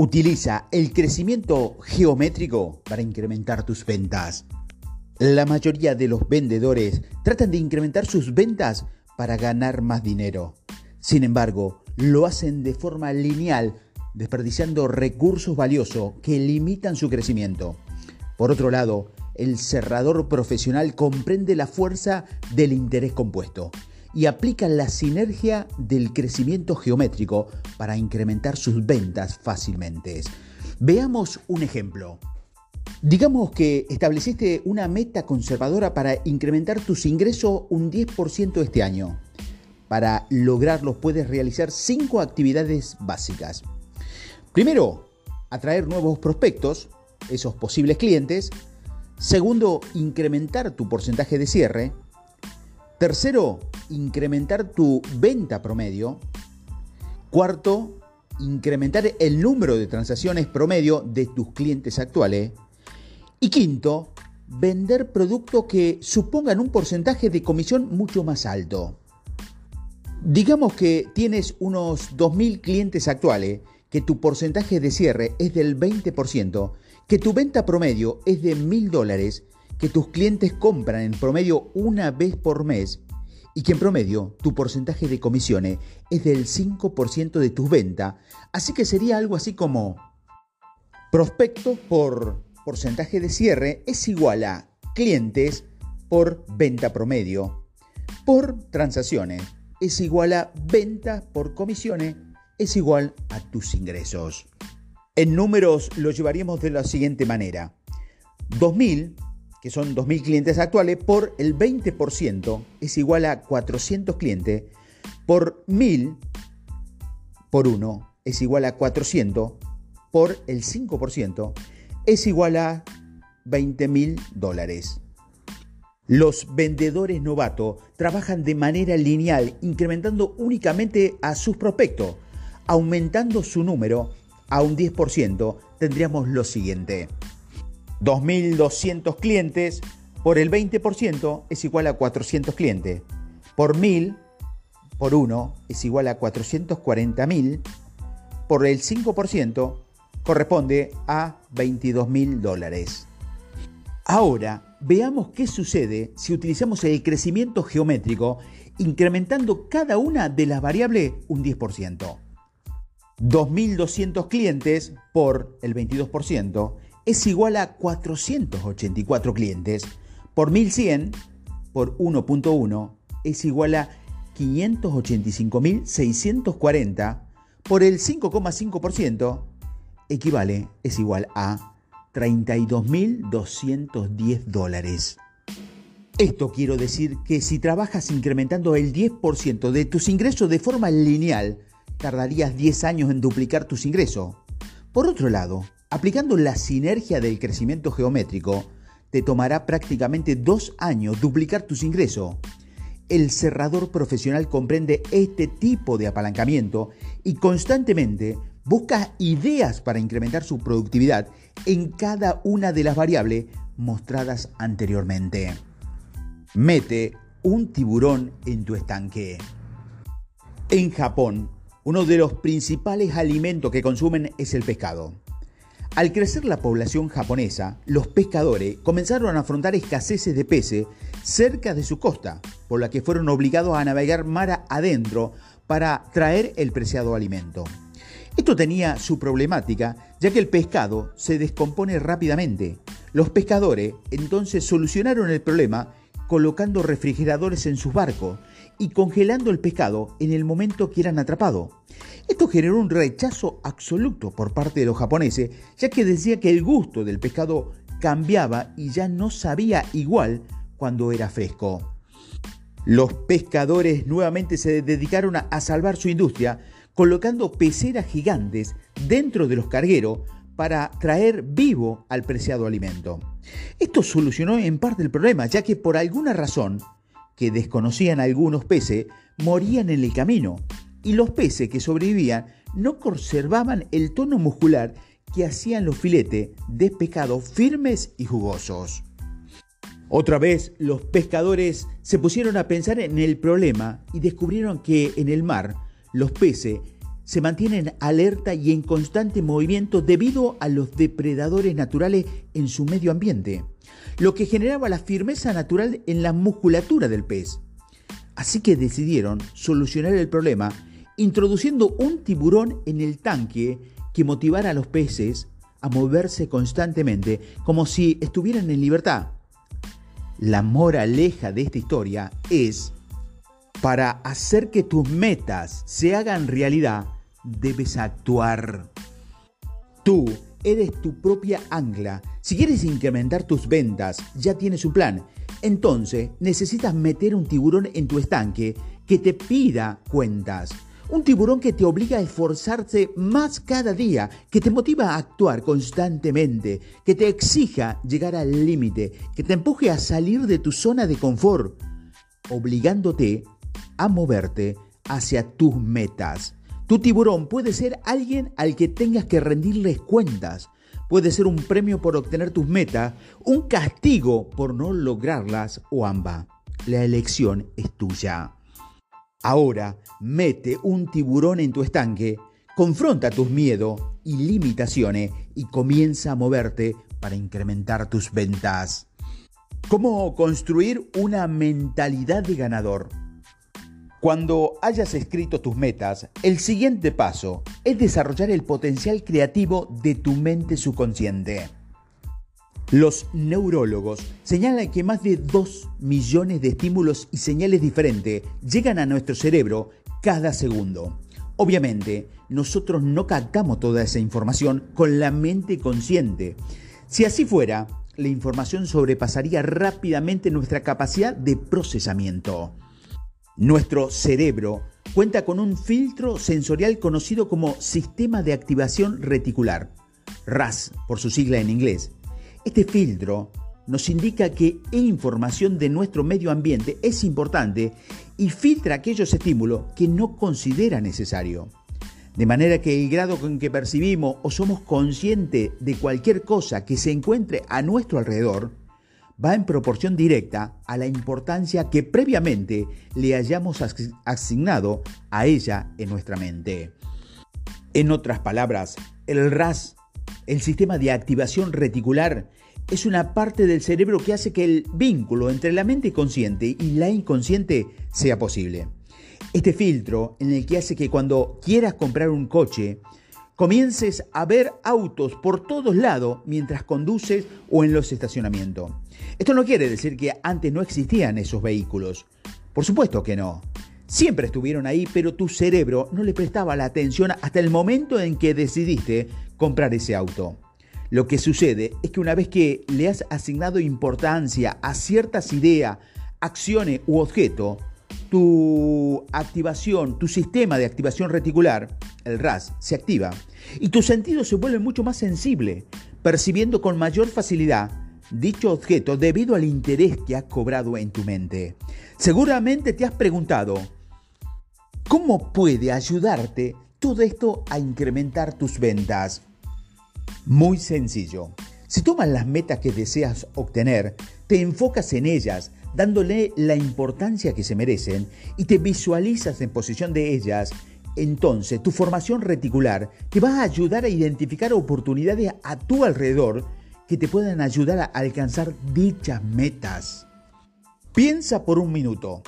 Utiliza el crecimiento geométrico para incrementar tus ventas. La mayoría de los vendedores tratan de incrementar sus ventas para ganar más dinero. Sin embargo, lo hacen de forma lineal, desperdiciando recursos valiosos que limitan su crecimiento. Por otro lado, el cerrador profesional comprende la fuerza del interés compuesto y aplica la sinergia del crecimiento geométrico para incrementar sus ventas fácilmente. Veamos un ejemplo. Digamos que estableciste una meta conservadora para incrementar tus ingresos un 10% este año. Para lograrlo puedes realizar cinco actividades básicas. Primero, atraer nuevos prospectos, esos posibles clientes. Segundo, incrementar tu porcentaje de cierre. Tercero, incrementar tu venta promedio. Cuarto, incrementar el número de transacciones promedio de tus clientes actuales. Y quinto, vender productos que supongan un porcentaje de comisión mucho más alto. Digamos que tienes unos 2.000 clientes actuales, que tu porcentaje de cierre es del 20%, que tu venta promedio es de 1.000 dólares, que tus clientes compran en promedio una vez por mes y que en promedio tu porcentaje de comisiones es del 5% de tus ventas, así que sería algo así como prospecto por porcentaje de cierre es igual a clientes por venta promedio por transacciones es igual a venta por comisiones es igual a tus ingresos. En números lo llevaríamos de la siguiente manera. 2.000, que son 2.000 clientes actuales, por el 20% es igual a 400 clientes, por 1.000 por 1 es igual a 400, por el 5% es igual a 20 mil dólares. Los vendedores novatos trabajan de manera lineal, incrementando únicamente a sus prospectos. Aumentando su número a un 10%, tendríamos lo siguiente. 2.200 clientes por el 20% es igual a 400 clientes. Por 1.000 por 1 es igual a 440.000. Por el 5% corresponde a 22 mil dólares. Ahora, veamos qué sucede si utilizamos el crecimiento geométrico incrementando cada una de las variables un 10%. 2.200 clientes por el 22% es igual a 484 clientes. Por 1.100 por 1.1 es igual a 585.640. Por el 5,5% equivale, es igual a 32.210 dólares. Esto quiero decir que si trabajas incrementando el 10% de tus ingresos de forma lineal, tardarías 10 años en duplicar tus ingresos. Por otro lado, aplicando la sinergia del crecimiento geométrico, te tomará prácticamente 2 años duplicar tus ingresos. El cerrador profesional comprende este tipo de apalancamiento y constantemente busca ideas para incrementar su productividad en cada una de las variables mostradas anteriormente. Mete un tiburón en tu estanque. En Japón, uno de los principales alimentos que consumen es el pescado. Al crecer la población japonesa, los pescadores comenzaron a afrontar escaseces de peces cerca de su costa, por la que fueron obligados a navegar mar adentro para traer el preciado alimento. Esto tenía su problemática, ya que el pescado se descompone rápidamente. Los pescadores entonces solucionaron el problema colocando refrigeradores en sus barcos y congelando el pescado en el momento que eran atrapados. Esto generó un rechazo absoluto por parte de los japoneses, ya que decía que el gusto del pescado cambiaba y ya no sabía igual cuando era fresco. Los pescadores nuevamente se dedicaron a salvar su industria, colocando peceras gigantes dentro de los cargueros para traer vivo al preciado alimento. Esto solucionó en parte el problema, ya que por alguna razón que desconocían algunos peces, morían en el camino, y los peces que sobrevivían no conservaban el tono muscular que hacían los filetes de pescado firmes y jugosos. Otra vez los pescadores se pusieron a pensar en el problema y descubrieron que en el mar los peces se mantienen alerta y en constante movimiento debido a los depredadores naturales en su medio ambiente, lo que generaba la firmeza natural en la musculatura del pez. Así que decidieron solucionar el problema introduciendo un tiburón en el tanque que motivara a los peces a moverse constantemente como si estuvieran en libertad. La moraleja de esta historia es, para hacer que tus metas se hagan realidad, debes actuar. Tú eres tu propia ancla. Si quieres incrementar tus ventas, ya tienes un plan. Entonces necesitas meter un tiburón en tu estanque que te pida cuentas. Un tiburón que te obliga a esforzarse más cada día, que te motiva a actuar constantemente, que te exija llegar al límite, que te empuje a salir de tu zona de confort, obligándote a moverte hacia tus metas. Tu tiburón puede ser alguien al que tengas que rendirles cuentas. Puede ser un premio por obtener tus metas, un castigo por no lograrlas o ambas. La elección es tuya. Ahora, mete un tiburón en tu estanque, confronta tus miedos y limitaciones y comienza a moverte para incrementar tus ventas. ¿Cómo construir una mentalidad de ganador? Cuando hayas escrito tus metas, el siguiente paso es desarrollar el potencial creativo de tu mente subconsciente. Los neurólogos señalan que más de 2 millones de estímulos y señales diferentes llegan a nuestro cerebro cada segundo. Obviamente, nosotros no captamos toda esa información con la mente consciente. Si así fuera, la información sobrepasaría rápidamente nuestra capacidad de procesamiento. Nuestro cerebro cuenta con un filtro sensorial conocido como Sistema de Activación Reticular, RAS por su sigla en inglés. Este filtro nos indica que información de nuestro medio ambiente es importante y filtra aquellos estímulos que no considera necesario. De manera que el grado con que percibimos o somos conscientes de cualquier cosa que se encuentre a nuestro alrededor va en proporción directa a la importancia que previamente le hayamos asignado a ella en nuestra mente. En otras palabras, el RAS, el sistema de activación reticular, es una parte del cerebro que hace que el vínculo entre la mente consciente y la inconsciente sea posible. Este filtro en el que hace que cuando quieras comprar un coche, comiences a ver autos por todos lados mientras conduces o en los estacionamientos. Esto no quiere decir que antes no existían esos vehículos. Por supuesto que no. Siempre estuvieron ahí, pero tu cerebro no le prestaba la atención hasta el momento en que decidiste comprar ese auto. Lo que sucede es que una vez que le has asignado importancia a ciertas ideas, acciones u objetos, tu activación, tu sistema de activación reticular, el RAS, se activa y tu sentido se vuelve mucho más sensible, percibiendo con mayor facilidad dicho objeto debido al interés que ha cobrado en tu mente. Seguramente te has preguntado, ¿cómo puede ayudarte todo esto a incrementar tus ventas? Muy sencillo. Si tomas las metas que deseas obtener, te enfocas en ellas, dándole la importancia que se merecen y te visualizas en posición de ellas, entonces tu formación reticular te va a ayudar a identificar oportunidades a tu alrededor que te puedan ayudar a alcanzar dichas metas. Piensa por un minuto.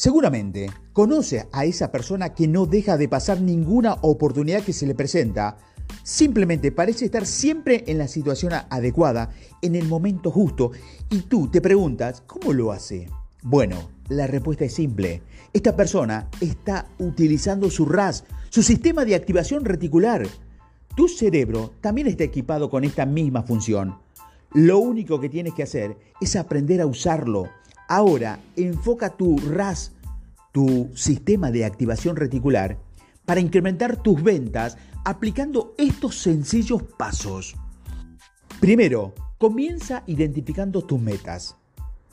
Seguramente conoce a esa persona que no deja de pasar ninguna oportunidad que se le presenta Simplemente parece estar siempre en la situación adecuada, en el momento justo, y tú te preguntas, ¿cómo lo hace? Bueno, la respuesta es simple. Esta persona está utilizando su RAS, su sistema de activación reticular. Tu cerebro también está equipado con esta misma función. Lo único que tienes que hacer es aprender a usarlo. Ahora, enfoca tu RAS, tu sistema de activación reticular, para incrementar tus ventas aplicando estos sencillos pasos. Primero, comienza identificando tus metas.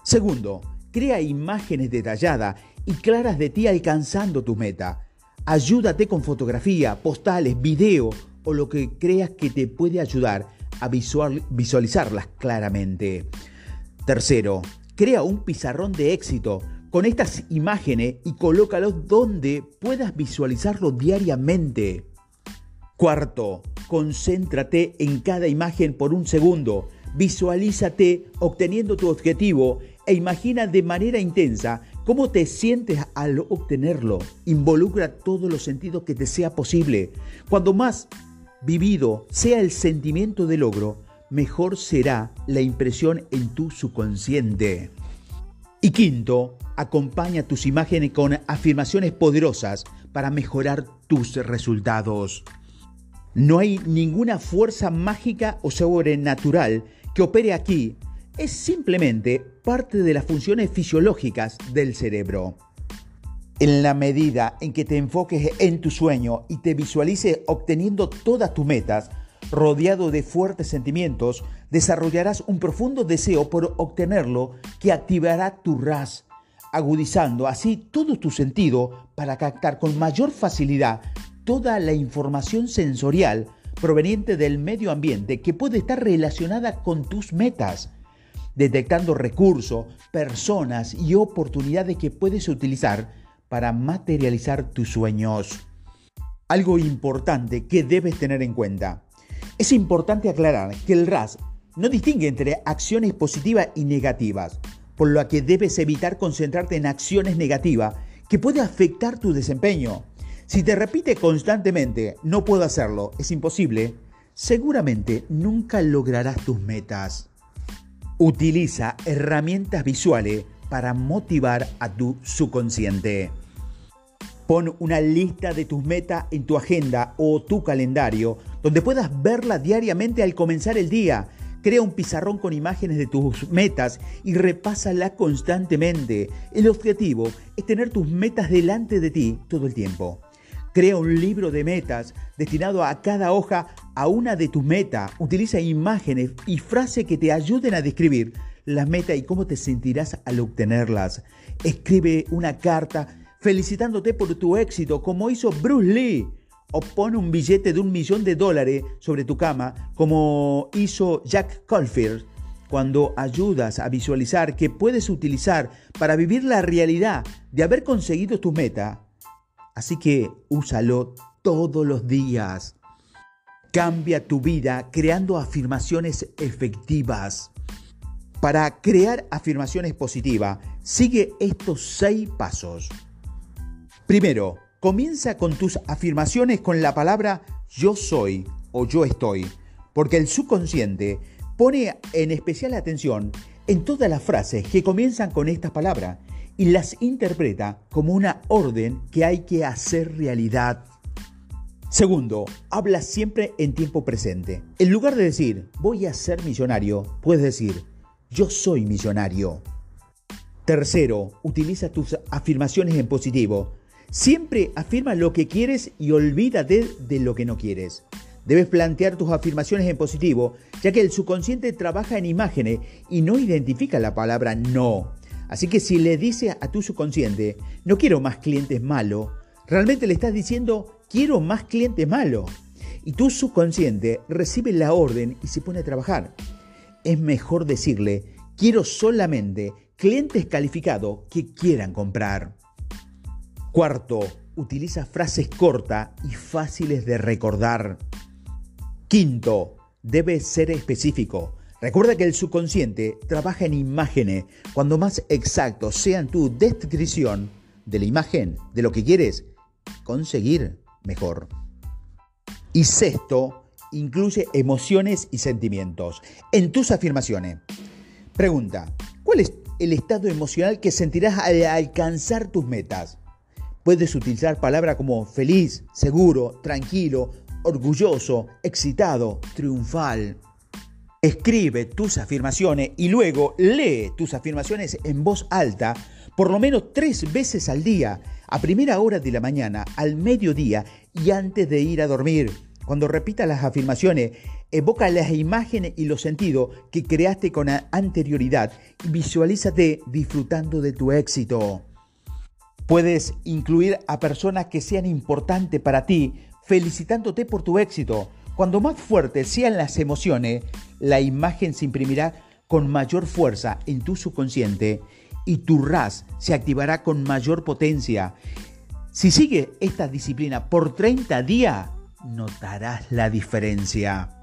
Segundo, crea imágenes detalladas y claras de ti alcanzando tu meta. Ayúdate con fotografía, postales, video o lo que creas que te puede ayudar a visualizarlas claramente. Tercero, crea un pizarrón de éxito con estas imágenes y colócalos donde puedas visualizarlo diariamente. Cuarto, concéntrate en cada imagen por un segundo. Visualízate obteniendo tu objetivo e imagina de manera intensa cómo te sientes al obtenerlo. Involucra todos los sentidos que te sea posible. Cuando más vivido sea el sentimiento de logro, mejor será la impresión en tu subconsciente. Y quinto, acompaña tus imágenes con afirmaciones poderosas para mejorar tus resultados. No hay ninguna fuerza mágica o sobrenatural que opere aquí. Es simplemente parte de las funciones fisiológicas del cerebro. En la medida en que te enfoques en tu sueño y te visualices obteniendo todas tus metas, rodeado de fuertes sentimientos, desarrollarás un profundo deseo por obtenerlo que activará tu RAS, agudizando así todo tu sentido para captar con mayor facilidad toda la información sensorial proveniente del medio ambiente que puede estar relacionada con tus metas, detectando recursos, personas y oportunidades que puedes utilizar para materializar tus sueños. Algo importante que debes tener en cuenta. Es importante aclarar que el RAS no distingue entre acciones positivas y negativas, por lo que debes evitar concentrarte en acciones negativas que pueden afectar tu desempeño. Si te repite constantemente, no puedo hacerlo, es imposible, seguramente nunca lograrás tus metas. Utiliza herramientas visuales para motivar a tu subconsciente. Pon una lista de tus metas en tu agenda o tu calendario donde puedas verla diariamente al comenzar el día. Crea un pizarrón con imágenes de tus metas y repásala constantemente. El objetivo es tener tus metas delante de ti todo el tiempo. Crea un libro de metas destinado a cada hoja a una de tus metas. Utiliza imágenes y frases que te ayuden a describir las metas y cómo te sentirás al obtenerlas. Escribe una carta felicitándote por tu éxito como hizo Bruce Lee. O pone un billete de un millón de dólares sobre tu cama como hizo Jack Caulfield cuando ayudas a visualizar que puedes utilizar para vivir la realidad de haber conseguido tu meta Así que úsalo todos los días. Cambia tu vida creando afirmaciones efectivas. Para crear afirmaciones positivas, sigue estos seis pasos. Primero, comienza con tus afirmaciones con la palabra yo soy o yo estoy, porque el subconsciente pone en especial atención en todas las frases que comienzan con estas palabras y las interpreta como una orden que hay que hacer realidad. Segundo, habla siempre en tiempo presente. En lugar de decir voy a ser millonario, puedes decir yo soy millonario. Tercero, utiliza tus afirmaciones en positivo. Siempre afirma lo que quieres y olvídate de lo que no quieres. Debes plantear tus afirmaciones en positivo, ya que el subconsciente trabaja en imágenes y no identifica la palabra no. Así que si le dices a tu subconsciente, no quiero más clientes malos, realmente le estás diciendo, quiero más clientes malos. Y tu subconsciente recibe la orden y se pone a trabajar. Es mejor decirle, quiero solamente clientes calificados que quieran comprar. Cuarto, utiliza frases cortas y fáciles de recordar. Quinto, debe ser específico. Recuerda que el subconsciente trabaja en imágenes. Cuando más exacto sea tu descripción de la imagen, de lo que quieres conseguir, mejor. Y sexto, incluye emociones y sentimientos en tus afirmaciones. Pregunta, ¿cuál es el estado emocional que sentirás al alcanzar tus metas? Puedes utilizar palabras como feliz, seguro, tranquilo, orgulloso, excitado, triunfal. Escribe tus afirmaciones y luego lee tus afirmaciones en voz alta por lo menos tres veces al día, a primera hora de la mañana, al mediodía y antes de ir a dormir. Cuando repitas las afirmaciones, evoca las imágenes y los sentidos que creaste con anterioridad y visualízate disfrutando de tu éxito. Puedes incluir a personas que sean importantes para ti, felicitándote por tu éxito cuando más fuertes sean las emociones, la imagen se imprimirá con mayor fuerza en tu subconsciente y tu RAS se activará con mayor potencia. Si sigue esta disciplina por 30 días, notarás la diferencia.